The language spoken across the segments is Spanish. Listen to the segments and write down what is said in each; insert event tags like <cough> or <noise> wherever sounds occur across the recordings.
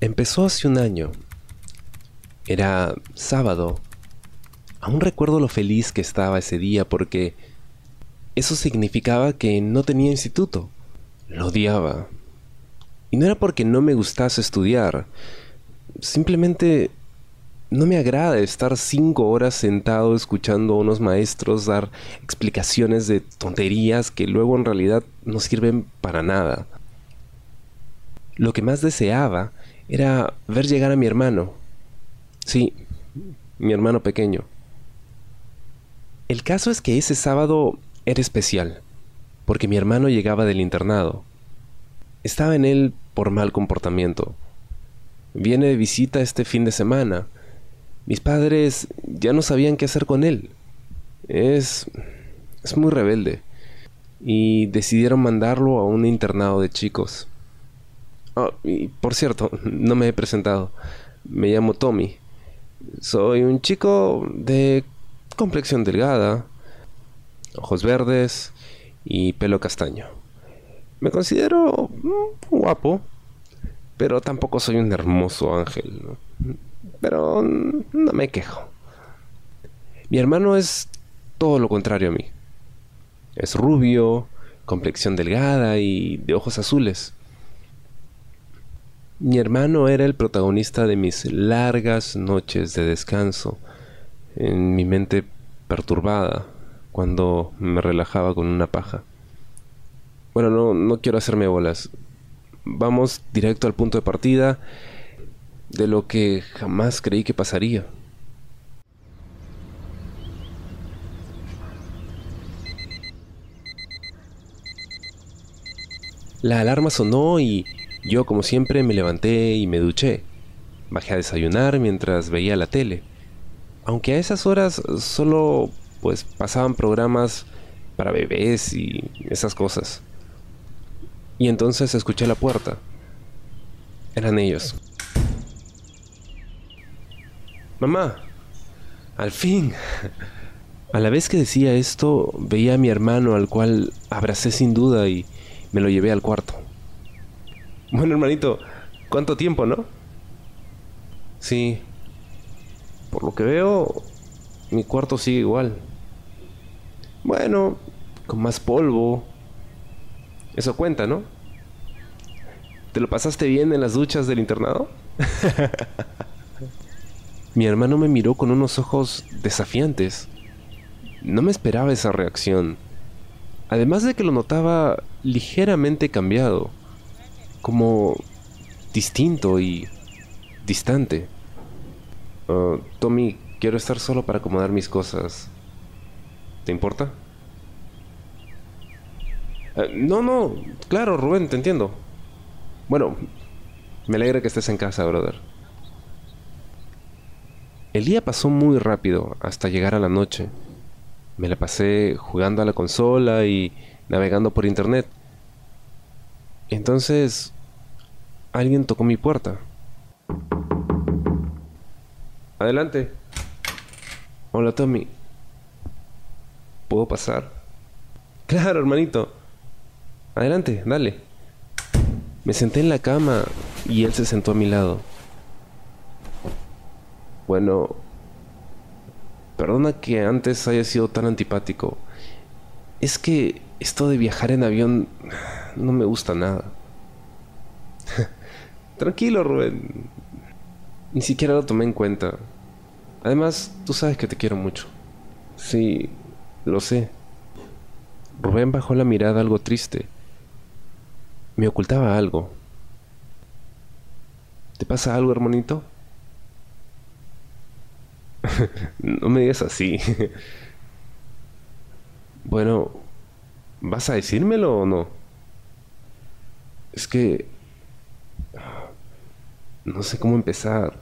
Empezó hace un año. Era sábado. Aún recuerdo lo feliz que estaba ese día porque eso significaba que no tenía instituto. Lo odiaba. Y no era porque no me gustase estudiar. Simplemente no me agrada estar cinco horas sentado escuchando a unos maestros dar explicaciones de tonterías que luego en realidad no sirven para nada. Lo que más deseaba era ver llegar a mi hermano. Sí, mi hermano pequeño. El caso es que ese sábado era especial, porque mi hermano llegaba del internado. Estaba en él por mal comportamiento. Viene de visita este fin de semana. Mis padres ya no sabían qué hacer con él. Es... es muy rebelde. Y decidieron mandarlo a un internado de chicos. Y por cierto, no me he presentado. Me llamo Tommy. Soy un chico de complexión delgada, ojos verdes y pelo castaño. Me considero mm, guapo, pero tampoco soy un hermoso ángel. Pero no me quejo. Mi hermano es todo lo contrario a mí. Es rubio, complexión delgada y de ojos azules. Mi hermano era el protagonista de mis largas noches de descanso, en mi mente perturbada, cuando me relajaba con una paja. Bueno, no, no quiero hacerme bolas. Vamos directo al punto de partida de lo que jamás creí que pasaría. La alarma sonó y yo, como siempre, me levanté y me duché. Bajé a desayunar mientras veía la tele. Aunque a esas horas solo pues pasaban programas para bebés y esas cosas. Y entonces escuché la puerta. Eran ellos. Mamá, al fin. A la vez que decía esto, veía a mi hermano al cual abracé sin duda y me lo llevé al cuarto. Bueno, hermanito, ¿cuánto tiempo, no? Sí. Por lo que veo, mi cuarto sigue igual. Bueno, con más polvo. Eso cuenta, ¿no? ¿Te lo pasaste bien en las duchas del internado? <laughs> Mi hermano me miró con unos ojos desafiantes. No me esperaba esa reacción. Además de que lo notaba ligeramente cambiado, como distinto y distante. Uh, Tommy, quiero estar solo para acomodar mis cosas. ¿Te importa? Uh, no, no, claro, Rubén, te entiendo. Bueno, me alegra que estés en casa, brother. El día pasó muy rápido hasta llegar a la noche. Me la pasé jugando a la consola y navegando por internet. Entonces, alguien tocó mi puerta. Adelante. Hola Tommy. ¿Puedo pasar? Claro, hermanito. Adelante, dale. Me senté en la cama y él se sentó a mi lado. Bueno, perdona que antes haya sido tan antipático. Es que esto de viajar en avión no me gusta nada. <laughs> Tranquilo, Rubén. Ni siquiera lo tomé en cuenta. Además, tú sabes que te quiero mucho. Sí, lo sé. Rubén bajó la mirada algo triste me ocultaba algo. ¿Te pasa algo, hermanito? <laughs> no me digas así. <laughs> bueno, ¿vas a decírmelo o no? Es que... No sé cómo empezar.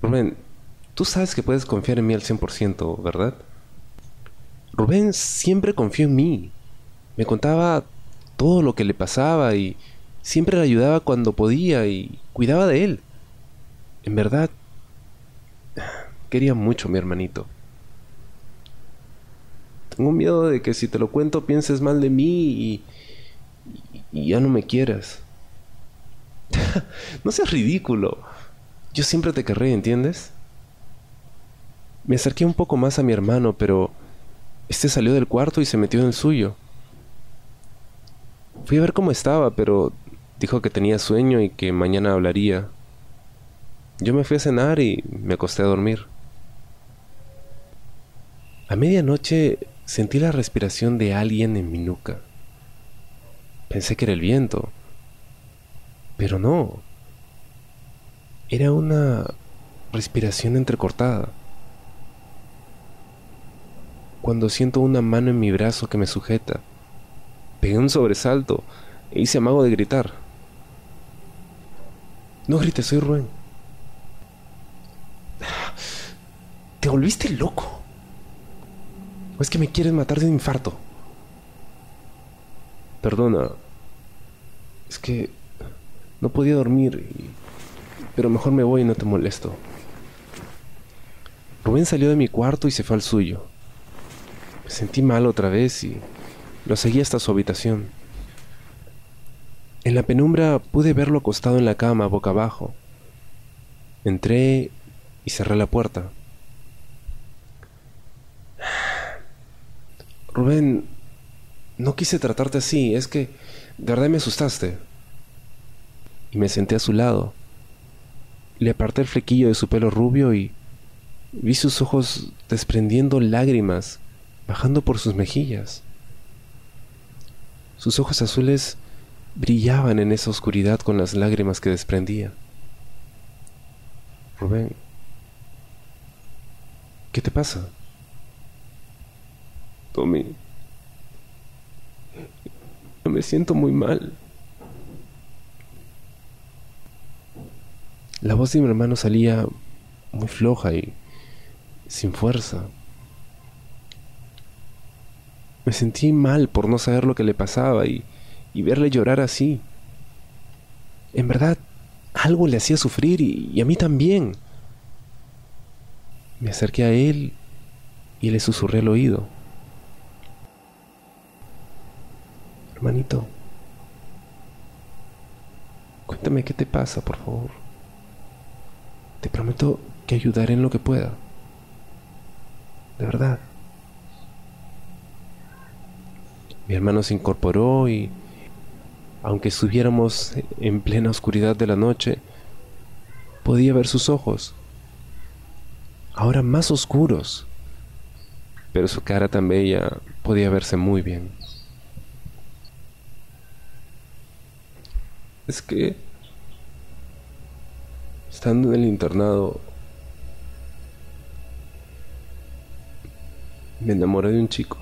Rubén, tú sabes que puedes confiar en mí al 100%, ¿verdad? Rubén siempre confió en mí. Me contaba todo lo que le pasaba y siempre le ayudaba cuando podía y cuidaba de él. En verdad, quería mucho a mi hermanito. Tengo miedo de que si te lo cuento pienses mal de mí y, y ya no me quieras. <laughs> no seas ridículo. Yo siempre te querré, ¿entiendes? Me acerqué un poco más a mi hermano, pero este salió del cuarto y se metió en el suyo. Fui a ver cómo estaba, pero dijo que tenía sueño y que mañana hablaría. Yo me fui a cenar y me acosté a dormir. A medianoche sentí la respiración de alguien en mi nuca. Pensé que era el viento, pero no. Era una respiración entrecortada. Cuando siento una mano en mi brazo que me sujeta, pegué un sobresalto e hice amago de gritar. No grites, soy Rubén. ¿Te volviste loco? ¿O es que me quieres matar de un infarto? Perdona. Es que no podía dormir, pero mejor me voy y no te molesto. Rubén salió de mi cuarto y se fue al suyo. Me sentí mal otra vez y lo seguí hasta su habitación. En la penumbra pude verlo acostado en la cama, boca abajo. Entré y cerré la puerta. Rubén, no quise tratarte así, es que de verdad me asustaste. Y me senté a su lado. Le aparté el flequillo de su pelo rubio y vi sus ojos desprendiendo lágrimas bajando por sus mejillas. Sus ojos azules brillaban en esa oscuridad con las lágrimas que desprendía. Rubén, ¿qué te pasa? Tommy, me siento muy mal. La voz de mi hermano salía muy floja y sin fuerza. Me sentí mal por no saber lo que le pasaba y, verle llorar así. En verdad, algo le hacía sufrir y, y a mí también. Me acerqué a él y le susurré al oído. Hermanito, cuéntame qué te pasa, por favor. Te prometo que ayudaré en lo que pueda. De verdad. Mi hermano se incorporó y, aunque estuviéramos en plena oscuridad de la noche, podía ver sus ojos, ahora más oscuros, pero su cara tan bella podía verse muy bien. Es que, estando en el internado, me enamoré de un chico.